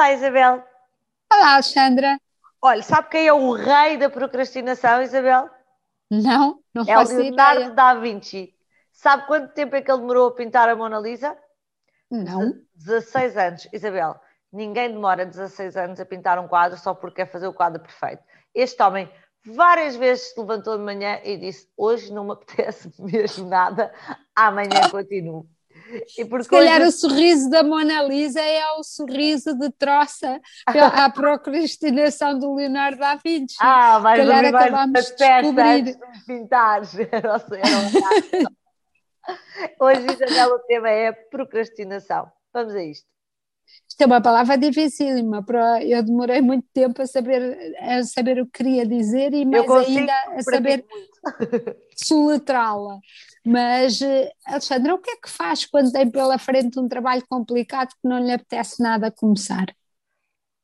Olá, Isabel. Olá, Alexandra. Olha, sabe quem é o rei da procrastinação, Isabel? Não, não é o faço Leonardo ideia. da Vinci. Sabe quanto tempo é que ele demorou a pintar a Mona Lisa? Não. 16 anos. Isabel, ninguém demora 16 anos a pintar um quadro só porque quer fazer o quadro perfeito. Este homem várias vezes se levantou de manhã e disse: Hoje não me apetece mesmo nada, amanhã continuo. E porque Se calhar o sorriso da Mona Lisa é o sorriso de troça à procrastinação do Leonardo da Vinci. Ah, mas calhar acabamos de descobrir. De pintar. hoje, Isabel, o tema é procrastinação. Vamos a isto. Isto é uma palavra dificílima, eu demorei muito tempo a saber, a saber o que queria dizer e mais ainda a saber soletrá-la. Mas, eh, Alexandra, o que é que faz quando tem pela frente um trabalho complicado que não lhe apetece nada começar?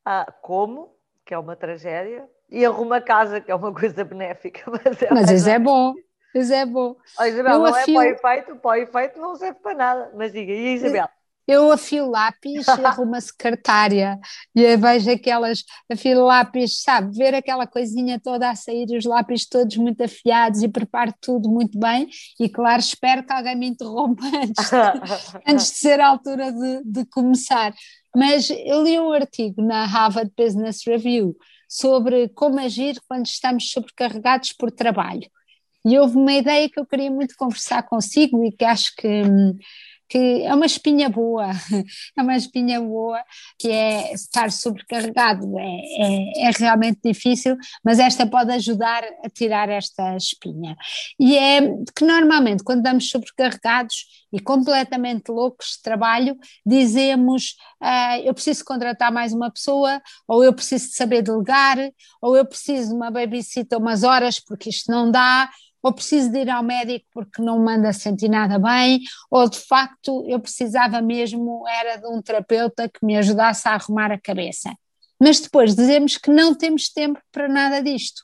Ah, como, que é uma tragédia, e arruma casa, que é uma coisa benéfica. Mas, é mas isso é bom. Isso é bom. Oh, Isabel, eu não afio... é para o efeito, para o efeito não serve para nada. Mas diga, e Isabel? Eu afio lápis e arrumo a secretária e vejo aquelas, afio lápis, sabe, ver aquela coisinha toda a sair, os lápis todos muito afiados e preparo tudo muito bem e claro, espero que alguém me interrompa antes de, antes de ser a altura de, de começar. Mas eu li um artigo na Harvard Business Review sobre como agir quando estamos sobrecarregados por trabalho. E houve uma ideia que eu queria muito conversar consigo e que acho que hum, que é uma espinha boa, é uma espinha boa, que é estar sobrecarregado, é, é, é, realmente difícil, mas esta pode ajudar a tirar esta espinha. E é que normalmente quando estamos sobrecarregados e completamente loucos de trabalho, dizemos uh, eu preciso contratar mais uma pessoa, ou eu preciso saber delegar, ou eu preciso de uma babysitter umas horas porque isto não dá, ou preciso de ir ao médico porque não me anda a sentir nada bem, ou de facto eu precisava mesmo era de um terapeuta que me ajudasse a arrumar a cabeça. Mas depois dizemos que não temos tempo para nada disto.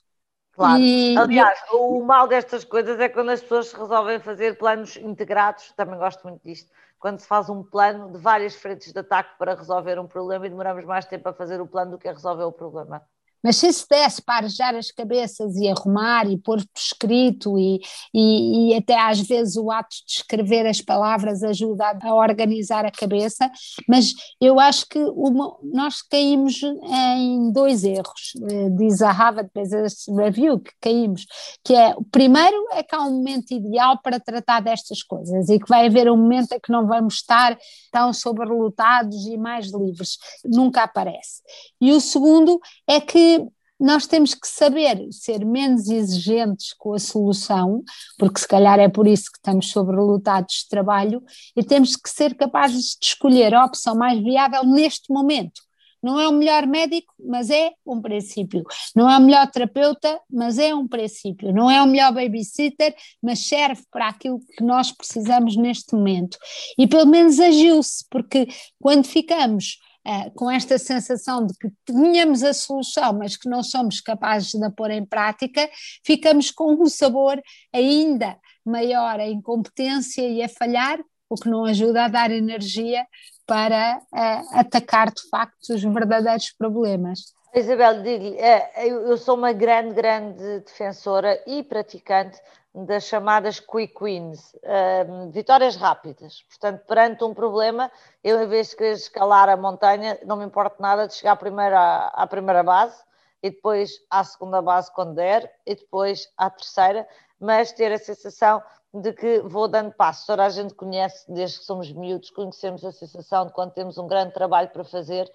Claro. E, Aliás, o mal destas coisas é quando as pessoas resolvem fazer planos integrados, também gosto muito disto, quando se faz um plano de várias frentes de ataque para resolver um problema e demoramos mais tempo a fazer o plano do que a resolver o problema. Mas se se desse para arejar as cabeças e arrumar e pôr por escrito e, e, e, até às vezes o ato de escrever as palavras ajuda a, organizar a cabeça, mas eu acho que uma, nós caímos em dois erros, eh, diz a Harvard Business Review que caímos, que é o primeiro é que há um momento ideal para tratar destas coisas e que vai haver um momento em que não vamos estar tão sobrelutados e mais livres, nunca aparece. E o segundo é que nós temos que saber ser menos exigentes com a solução, porque se calhar é por isso que estamos sobrelutados de trabalho, e temos que ser capazes de escolher a opção mais viável neste momento. Não é o melhor médico, mas é um princípio. Não é o melhor terapeuta, mas é um princípio. Não é o melhor babysitter, mas serve para aquilo que nós precisamos neste momento. E pelo menos agiu-se, porque quando ficamos com esta sensação de que tínhamos a solução, mas que não somos capazes de a pôr em prática, ficamos com um sabor ainda maior a incompetência e a falhar, o que não ajuda a dar energia para uh, atacar de facto os verdadeiros problemas. Isabel, digo-lhe, eh, eu sou uma grande, grande defensora e praticante das chamadas quick wins, vitórias rápidas. Portanto, perante um problema, eu em vez de querer escalar a montanha, não me importa nada de chegar primeiro à, à, primeira base e depois à segunda base quando der e depois à terceira, mas ter a sensação de que vou dando passos. Toda a gente conhece, desde que somos miúdos, conhecemos a sensação de quando temos um grande trabalho para fazer,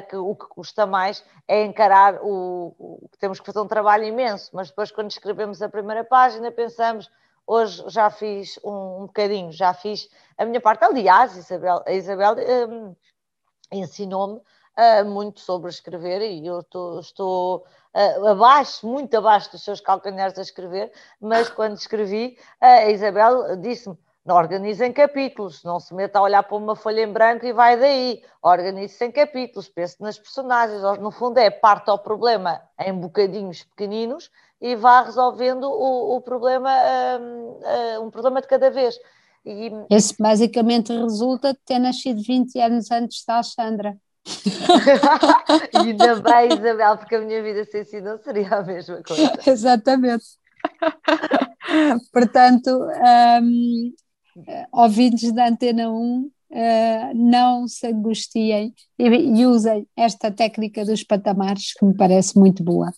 que o que custa mais é encarar o, que temos que fazer um trabalho imenso, mas depois quando escrevemos a primeira página pensamos hoje já fiz um, um bocadinho, já fiz a minha parte. Aliás, Isabel, a Isabel um, ensinou-me uh, muito sobre escrever e eu tô, estou uh, abaixo, muito abaixo dos seus calcanhares a escrever, mas quando escrevi, a Isabel disse-me não organize em capítulos, não se meta a olhar para uma folha em branco e vai daí. Organize-se em capítulos, pense nas personagens. No fundo, é parte ao problema em bocadinhos pequeninos e vá resolvendo o, o problema, um, um problema de cada vez. E... Esse basicamente resulta de ter nascido 20 anos antes da Alexandra. e ainda bem, Isabel, porque a minha vida sem si não seria a mesma coisa. Exatamente. Portanto, um, ouvintes da Antena 1, uh, não se angustiem e, e usem esta técnica dos patamares, que me parece muito boa.